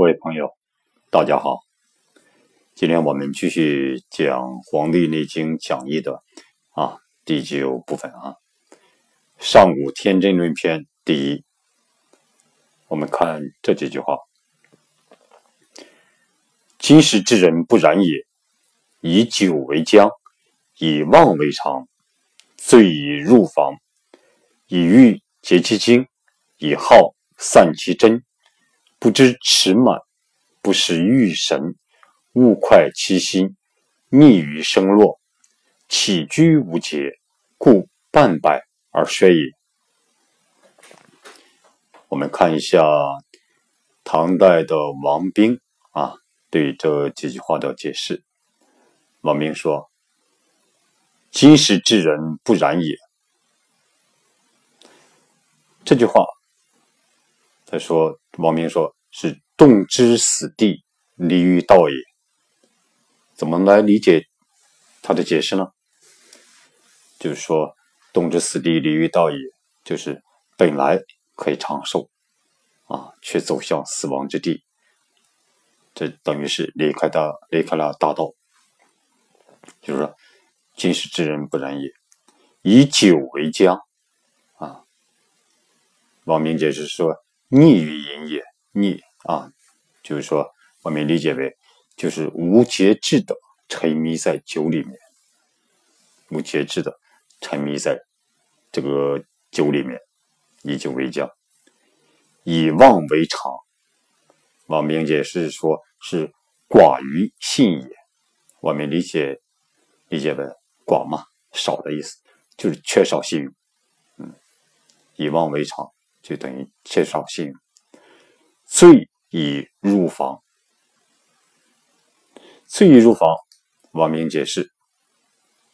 各位朋友，大家好。今天我们继续讲《黄帝内经讲义》的啊第九部分啊，《上古天真论篇》第一。我们看这几句话：今时之人不然也，以酒为浆，以妄为常，醉以入房，以欲结其精，以好散其真。不知持满，不识欲神，物快其心，逆于生落，起居无节，故半百而衰也。我们看一下唐代的王冰啊对这几句话的解释。王冰说：“今时之人不然也。”这句话。他说：“王明说是动之死地，离于道也。怎么来理解他的解释呢？就是说，动之死地，离于道也，就是本来可以长寿啊，却走向死亡之地。这等于是离开的离开了大道。就是说，今时之人不然也，以酒为浆啊。王明解释说。”溺于淫也，溺啊，就是说，我们理解为就是无节制的沉迷在酒里面，无节制的沉迷在这个酒里面，以酒为浆，以妄为常。王明解释说是寡于信也，我们理解理解为寡嘛，少的意思，就是缺少信用。嗯，以妄为常。就等于缺少信用，醉以入房，醉以入房，王明解释，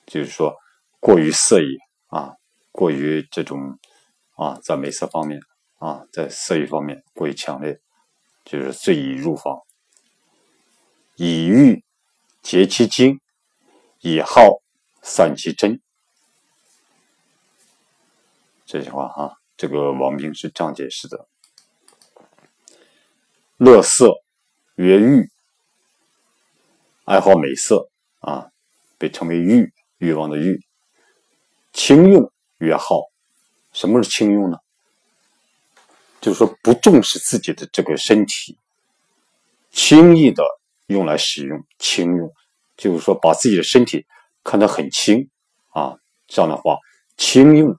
就是说过于色欲啊，过于这种啊，在美色方面啊，在色欲方面过于强烈，就是醉以入房，以欲结其精，以好散其真，这句话哈。这个王冰是这样解释的：乐色曰欲，爱好美色啊，被称为欲，欲望的欲。轻用曰好，什么是轻用呢？就是说不重视自己的这个身体，轻易的用来使用，轻用，就是说把自己的身体看得很轻啊，这样的话轻用。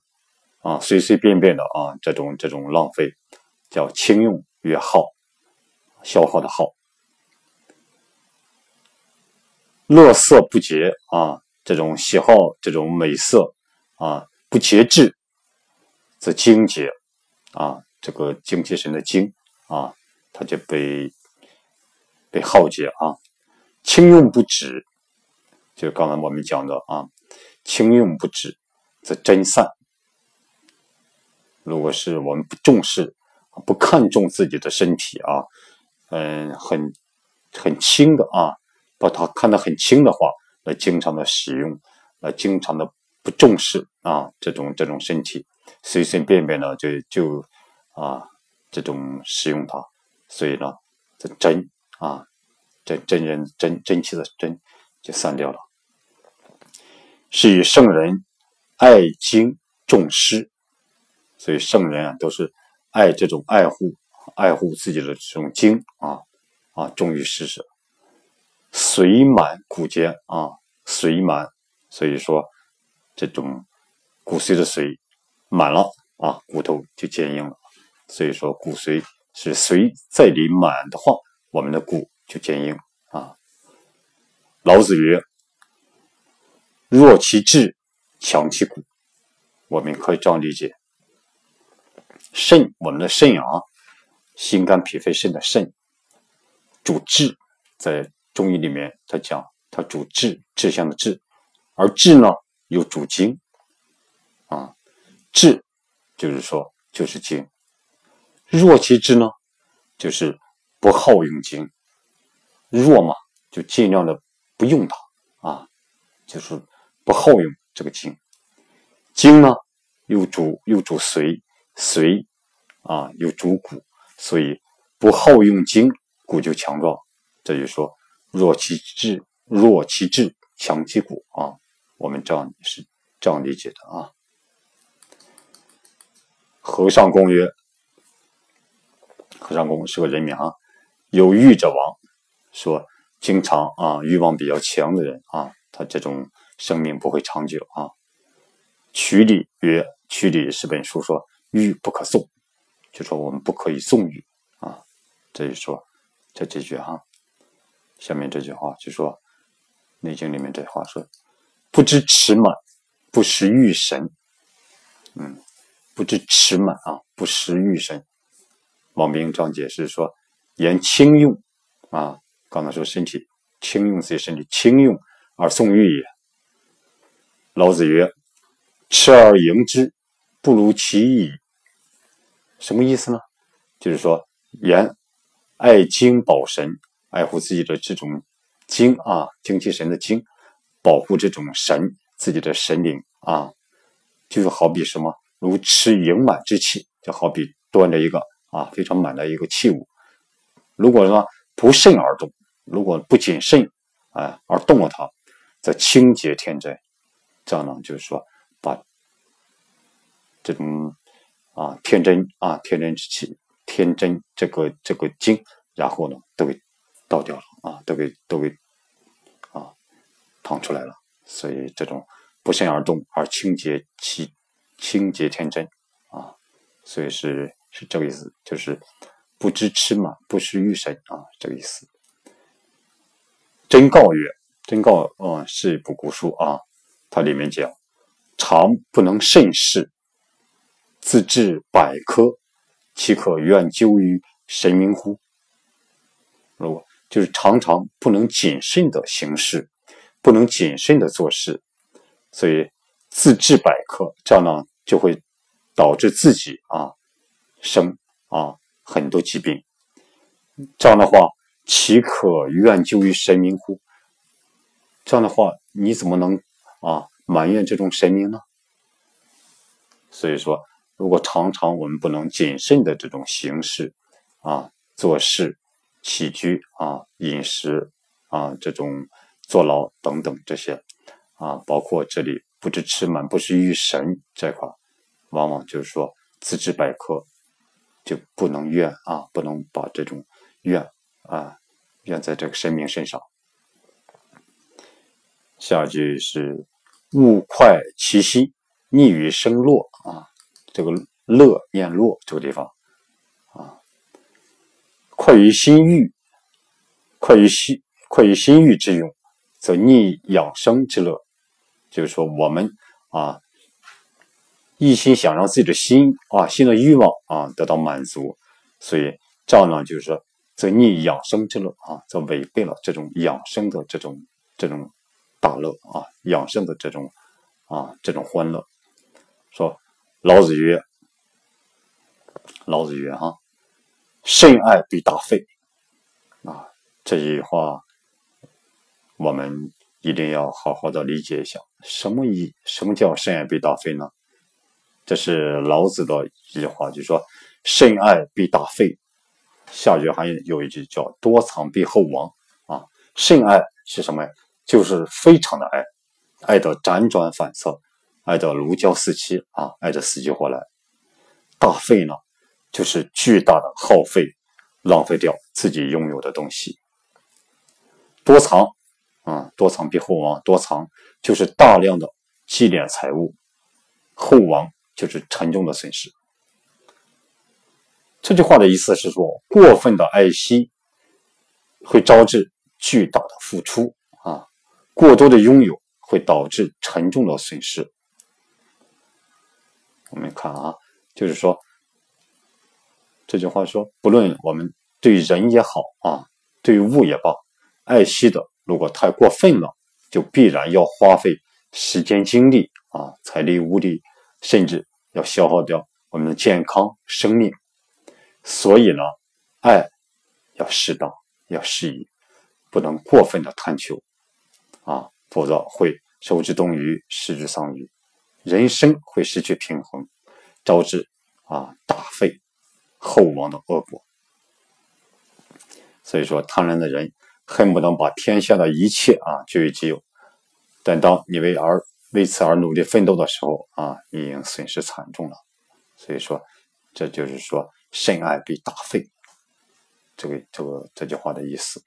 啊，随随便便的啊，这种这种浪费，叫轻用越耗，消耗的耗。乐色不节啊，这种喜好这种美色啊，不节制，则精节啊，这个精气神的精啊，它就被被耗竭啊。轻用不止，就刚才我们讲的啊，轻用不止，则真散。如果是我们不重视、不看重自己的身体啊，嗯，很很轻的啊，把它看得很轻的话，来经常的使用，来经常的不重视啊，这种这种身体，随随便便的就就啊，这种使用它，所以呢，这真啊，真真人真真气的真就散掉了，是以圣人爱精重师。所以圣人啊，都是爱这种爱护、爱护自己的这种精啊啊，忠于事实，髓满骨坚啊，髓满，所以说这种骨髓的髓满了啊，骨头就坚硬了。所以说骨髓是髓在里满的话，我们的骨就坚硬啊。老子曰：“弱其志，强其骨。”我们可以这样理解。肾，我们的肾啊，心肝脾肺肾的肾主志，在中医里面，他讲它主志，志向的志，而志呢又主精啊，志就是说就是精，弱其志呢，就是不好用精，弱嘛就尽量的不用它啊，就是不好用这个精，精呢又主又主髓。髓啊，有主骨，所以不好用精，骨就强壮。这就说弱其志，弱其志，强其骨啊。我们这样是这样理解的啊。和尚公曰：“和尚公是个人名啊，有欲者亡。说经常啊欲望比较强的人啊，他这种生命不会长久啊。”曲礼曰：“曲礼是本书说欲不可纵，就说我们不可以纵欲啊。这就说这几句哈，下面这句话就说《内经》里面这话说：不知持满，不识欲神。嗯。”不知持满啊，不识欲神。王明章解释说：“言轻用啊，刚才说身体轻用自己身体轻用而送欲也。”老子曰：“持而盈之，不如其意。”什么意思呢？就是说，言爱精保神，爱护自己的这种精啊，精气神的精，保护这种神自己的神灵啊，就是好比什么？如持盈满之气，就好比端着一个啊非常满的一个器物。如果说不慎而动，如果不谨慎，啊而动了它，则清洁天真。这样呢，就是说这种啊天真啊天真之气、天真这个这个精，然后呢都给倒掉了啊，都给都给啊淌出来了。所以这种不慎而动而清洁其。清洁天真啊，所以是是这个意思，就是不知吃嘛，不识欲神啊，这个意思。真告曰：“真告，嗯，是一部古书啊。它里面讲，常不能慎事，自治百科，岂可愿究于神明乎？”如果就是常常不能谨慎的行事，不能谨慎的做事，所以。自治百科，这样呢就会导致自己啊生啊很多疾病。这样的话，岂可怨咎于神明乎？这样的话，你怎么能啊埋怨这种神明呢？所以说，如果常常我们不能谨慎的这种行事啊、做事、起居啊、饮食啊、这种坐牢等等这些啊，包括这里。不知吃满，不知欲神这块，往往就是说自知百科，就不能怨啊，不能把这种怨啊怨在这个神明身上。下句是物快其息，逆于生落啊，这个乐念落这个地方啊，快于心欲，快于心快于心欲之用，则逆养生之乐。就是说，我们啊，一心想让自己的心啊，心的欲望啊得到满足，所以这样呢，就是说，则逆养生之乐啊，则违背了这种养生的这种这种大乐啊，养生的这种啊这种欢乐。说老子曰：“老子曰哈，甚爱必大费。”啊，这句话我们。一定要好好的理解一下，什么意？什么叫甚爱必大费呢？这是老子的一句话，就说甚爱必大费。下句还有一句叫多藏必厚亡啊。甚爱是什么呀？就是非常的爱，爱的辗转反侧，爱的如胶似漆啊，爱的死去活来。大费呢，就是巨大的耗费，浪费掉自己拥有的东西。多藏。啊，多藏必厚亡。多藏就是大量的积敛财物，厚亡就是沉重的损失。这句话的意思是说，过分的爱惜会招致巨大的付出啊，过多的拥有会导致沉重的损失。我们看啊，就是说这句话说，不论我们对人也好啊，对物也罢，爱惜的。如果太过分了，就必然要花费时间、精力啊、财力、物力，甚至要消耗掉我们的健康、生命。所以呢，爱要适当，要适宜，不能过分的贪求啊，否则会受之东隅，失之桑榆，人生会失去平衡，招致啊大费厚亡的恶果。所以说，贪婪的人恨不得把天下的一切啊据为己有，但当你为而为此而努力奋斗的时候啊，你已经损失惨重了。所以说，这就是说甚爱必大费，这个这个这句话的意思。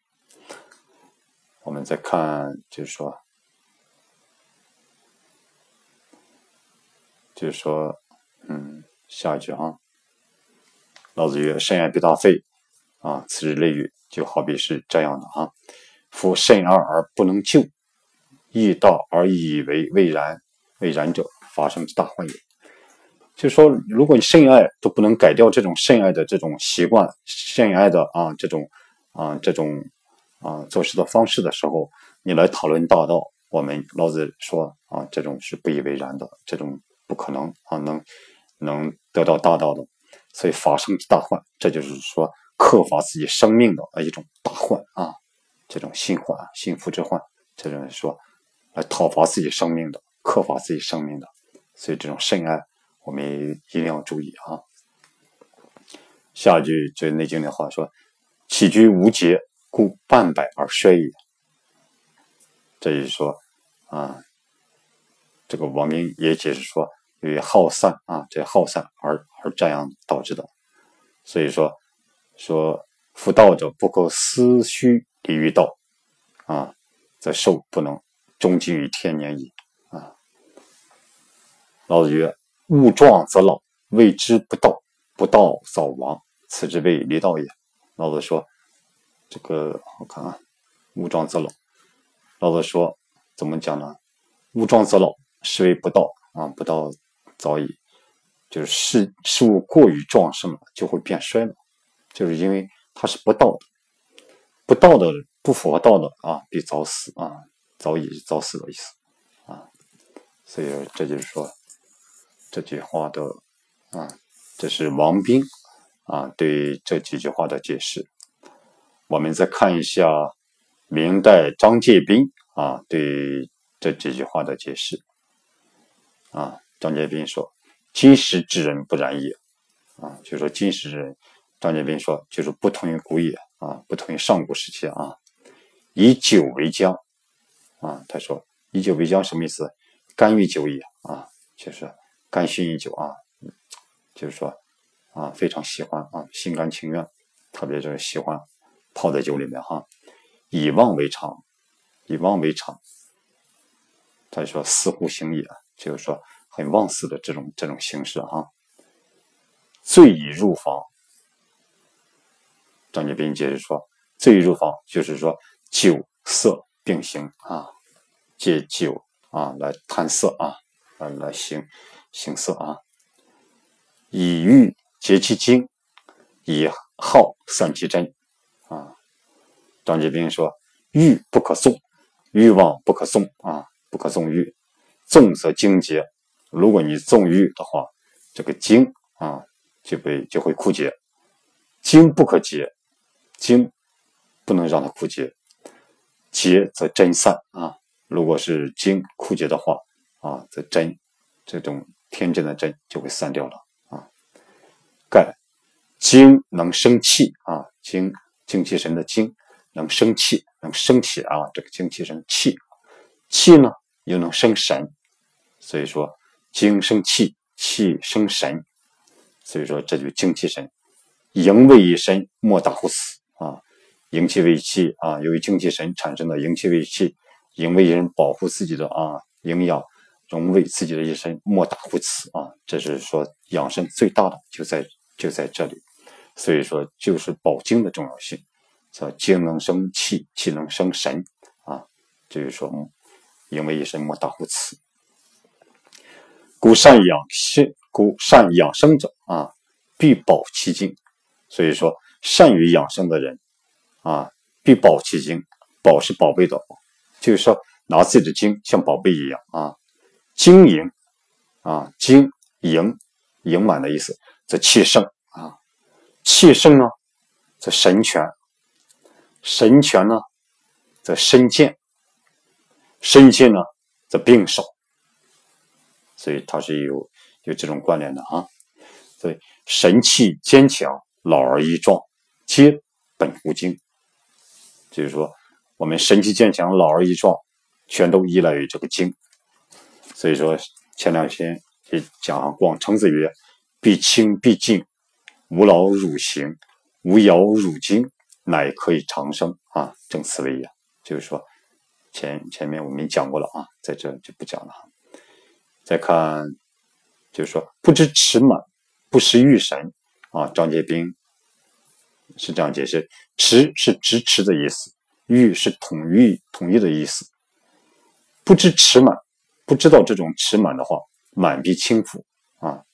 我们再看，就是说，就是说，嗯，下一句啊，老子曰：“甚爱必大费。”啊，此之类语，就好比是这样的啊。夫甚爱而不能救，易道而以为未然，未然者，发生之大患也。就是说，如果你甚爱都不能改掉这种甚爱的这种习惯，甚爱的啊这种啊这种。啊，做事的方式的时候，你来讨论大道，我们老子说啊，这种是不以为然的，这种不可能啊，能能得到大道的，所以法生大患，这就是说克伐自己生命的啊一种大患啊，这种心患、心腹之患，这种说来讨伐自己生命的，克伐自己生命的，所以这种甚爱，我们一定要注意啊。下一句这《内经》的话说：“起居无节。”故半百而衰也。这就是说，啊，这个王明也解释说，由于耗散啊，这耗散而而这样导致的。所以说，说夫道者不可思虚离于道，啊，则寿不能终极于天年矣。啊，老子曰：物壮则老，谓之不道，不道早亡，此之谓离道也。老子说。这个我看啊，物壮则老。老子说怎么讲呢？物壮则老，是为不道啊，不道早已。就是事事物过于壮盛了，就会变衰了。就是因为它是不道的，不道的不符合道的啊，必早死啊，早已早死的意思啊。所以这就是说这句话的啊，这是王斌啊对这几句话的解释。我们再看一下明代张介宾啊对这几句话的解释啊，张介宾说：“今时之人不然也。”啊，就是说今时之人，张介宾说就是不同于古也啊，不同于上古时期啊。以酒为浆啊，他说以酒为浆什么意思？甘于酒也啊，就是甘心于酒啊，就是说啊，非常喜欢啊，心甘情愿，特别就是喜欢。泡在酒里面哈，以忘为常，以忘为常。他说似乎行也，就是说很忘似的这种这种形式哈。醉已入房，张杰斌解释说，醉入房就是说酒色并行啊，借酒啊来贪色啊，来来行行色啊。以欲结其精，以好散其真。啊，张杰斌说：“欲不可纵，欲望不可纵啊，不可纵欲，纵则精竭。如果你纵欲的话，这个精啊就被就会枯竭。精不可竭，精不能让它枯竭，竭则真散啊。如果是精枯竭的话啊，则真这种天真的真就会散掉了啊。盖精能生气啊，精。”精气神的精能生气，能生气啊！这个精气神气，气呢又能生神，所以说精生气，气生神，所以说这就精气神。营卫一身，莫大乎此啊！营气为气啊，由于精气神产生的营气为气，营卫一身保护自己的啊营养，荣卫自己的一身，莫大乎此啊！这是说养生最大的就在就在这里。所以说，就是保精的重要性，说精能生气，气能生神啊。就是说，因为一身莫大乎此。故善养生，故善养生者啊，必保其精。所以说，善于养生的人啊，必保其精。保是宝贝的宝，就是说拿自己的精像宝贝一样啊，精盈啊，精盈盈满的意思，则气盛啊。气盛呢，则神全；神全呢，则身健；身健呢，则病少。所以它是有有这种关联的啊。所以神气坚强，老而益壮，皆本乎精就是说我们神气坚强、老而益壮，全都依赖于这个精。所以说前两天也讲广成子曰：“必清必静，无劳汝行，无摇汝精，乃可以长生。”啊，正此谓也。就是说前前面我们讲过了啊，在这就不讲了。再看，就是说不知持满，不识欲神啊。张杰斌是这样解释：持是支持的意思，欲是统一统一的意思。不知持满，不知道这种持满的话，满必轻浮啊。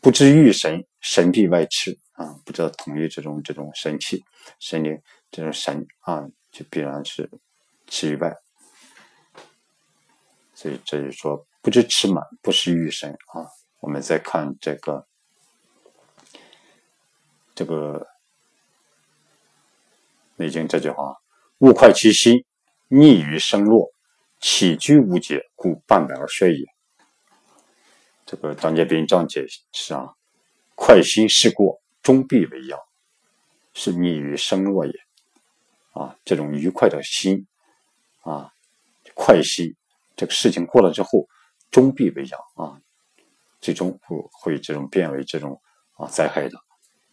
不知欲神，神必外驰啊。不知道统一这种这种神器、神灵这种神啊，就必然是驰于外。所以这就说。不知持满，不识欲神啊！我们再看这个，这个《内经》这句话：“物快其心，逆于生落，起居无节，故半百而衰也。”这个张杰斌这样解释啊：“快心事过，终必为殃，是逆于生落也。”啊，这种愉快的心啊，快心，这个事情过了之后。终必为殃啊！最终会会这种变为这种啊灾害的，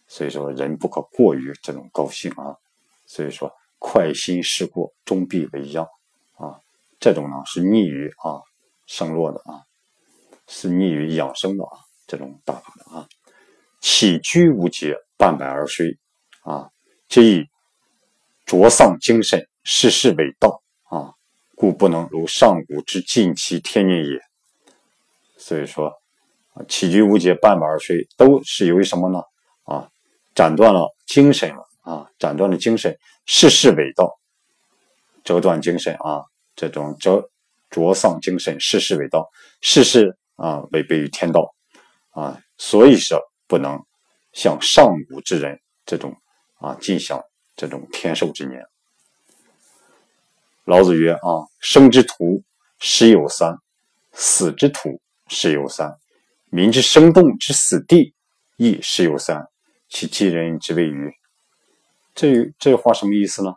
所以说人不可过于这种高兴啊。所以说快心事过，终必为殃啊。这种呢是逆于啊生落的啊，是逆于养生的啊这种打法的啊。起居无节，半百而衰啊，这一浊丧精神，事事伪道啊，故不能如上古之尽其天年也。所以说，起居无节，半百而衰，都是由于什么呢？啊，斩断了精神了啊，斩断了精神，世事伪道，折断精神啊，这种折浊丧精神，世事伪道，世事啊违背于天道啊，所以说不能像上古之人这种啊尽享这种天寿之年。老子曰：啊，生之徒十有三，死之徒。十有三，民之生动之死地亦十有三，其其人之谓于？这这话什么意思呢？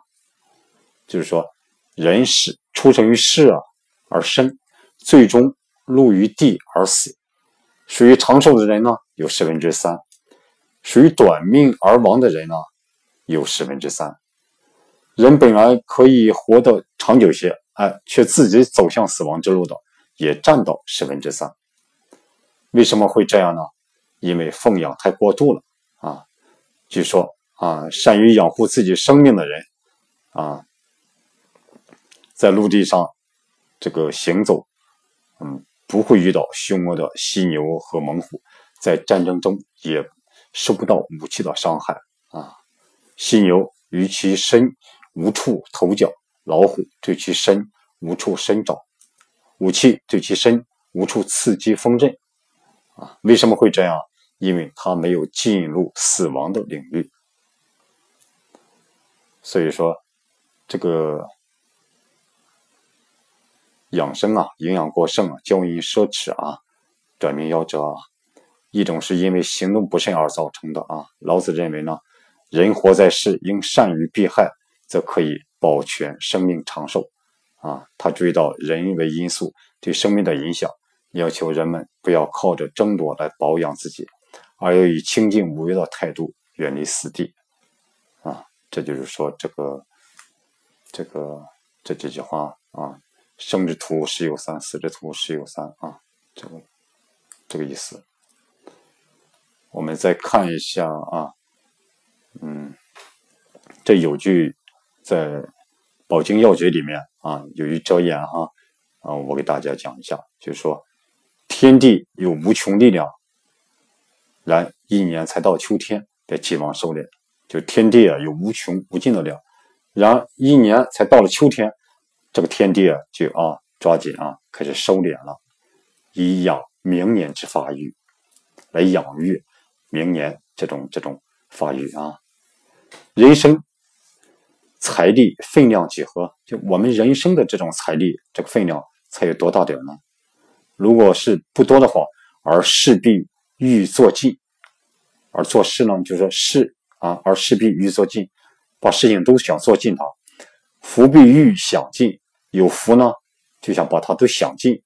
就是说，人是出生于世啊，而生，最终落于地而死。属于长寿的人呢，有十分之三；属于短命而亡的人呢，有十分之三。人本来可以活得长久些，哎，却自己走向死亡之路的，也占到十分之三。为什么会这样呢？因为奉养太过度了啊！据说啊，善于养护自己生命的人啊，在陆地上这个行走，嗯，不会遇到凶恶的犀牛和猛虎，在战争中也受不到武器的伤害啊。犀牛于其身无处投脚，老虎对其身无处伸爪，武器对其身无处刺激锋刃。啊为什么会这样？因为他没有进入死亡的领域，所以说这个养生啊，营养过剩啊，骄淫奢侈啊，短命夭折啊，一种是因为行动不慎而造成的啊。老子认为呢，人活在世，应善于避害，则可以保全生命长寿啊。他注意到人为因素对生命的影响。要求人们不要靠着争夺来保养自己，而要以清净无为的态度远离死地。啊，这就是说这个这个这几句话啊，生之徒十有三，死之徒十有三啊，这个这个意思。我们再看一下啊，嗯，这有句在《宝经要诀》里面啊，有一哲言哈，啊，我给大家讲一下，就是说。天地有无穷力量，然一年才到秋天，得寄望收敛。就天地啊，有无穷无尽的量，然一年才到了秋天，这个天地啊，就啊抓紧啊，开始收敛了，以养明年之发育，来养育明年这种这种发育啊。人生财力分量几何？就我们人生的这种财力，这个分量才有多大点呢？如果是不多的话，而势必欲做尽，而做事呢，就是说事啊，而势必欲做尽，把事情都想做尽它。福必欲想尽，有福呢，就想把它都想尽。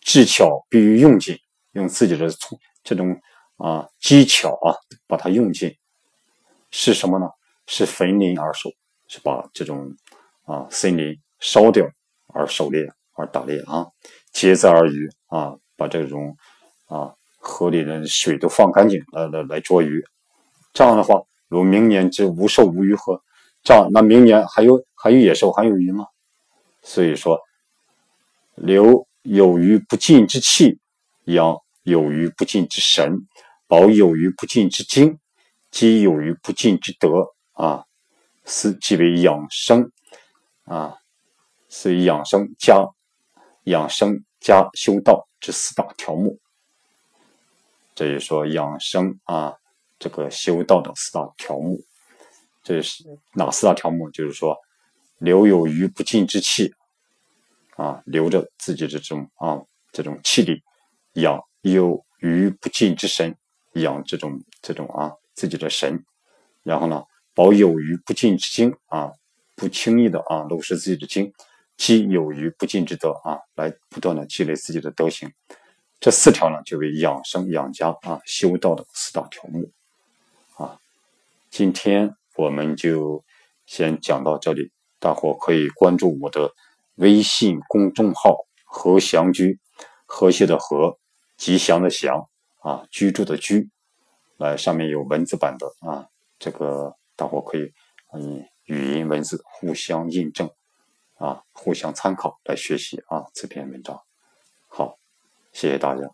智巧必于用尽，用自己的这种啊技巧啊，把它用尽。是什么呢？是焚林而狩，是把这种啊森林烧掉而狩猎而打猎啊。竭泽而渔啊，把这种啊河里的水都放干净来来来捉鱼。这样的话，如明年之无兽无鱼何？这样那明年还有还有野兽还有鱼吗？所以说，留有余不尽之气，养有余不尽之神，保有余不尽之精。积有余不尽之德啊，是即为养生啊，是养生加养生加修道这四大条目。这就说养生啊，这个修道的四大条目，这是哪四大条目？就是说留有余不尽之气啊，留着自己的这种啊这种气力，养有余不尽之神，养这种这种啊。自己的神，然后呢，保有余不尽之精啊，不轻易的啊漏失自己的精，积有余不尽之德啊，来不断的积累自己的德行。这四条呢，就为养生养家啊修道的四大条目啊。今天我们就先讲到这里，大伙可以关注我的微信公众号“和祥居”，和谐的和，吉祥的祥啊，居住的居。来，上面有文字版的啊，这个大伙可以嗯语音文字互相印证啊，互相参考来学习啊这篇文章。好，谢谢大家。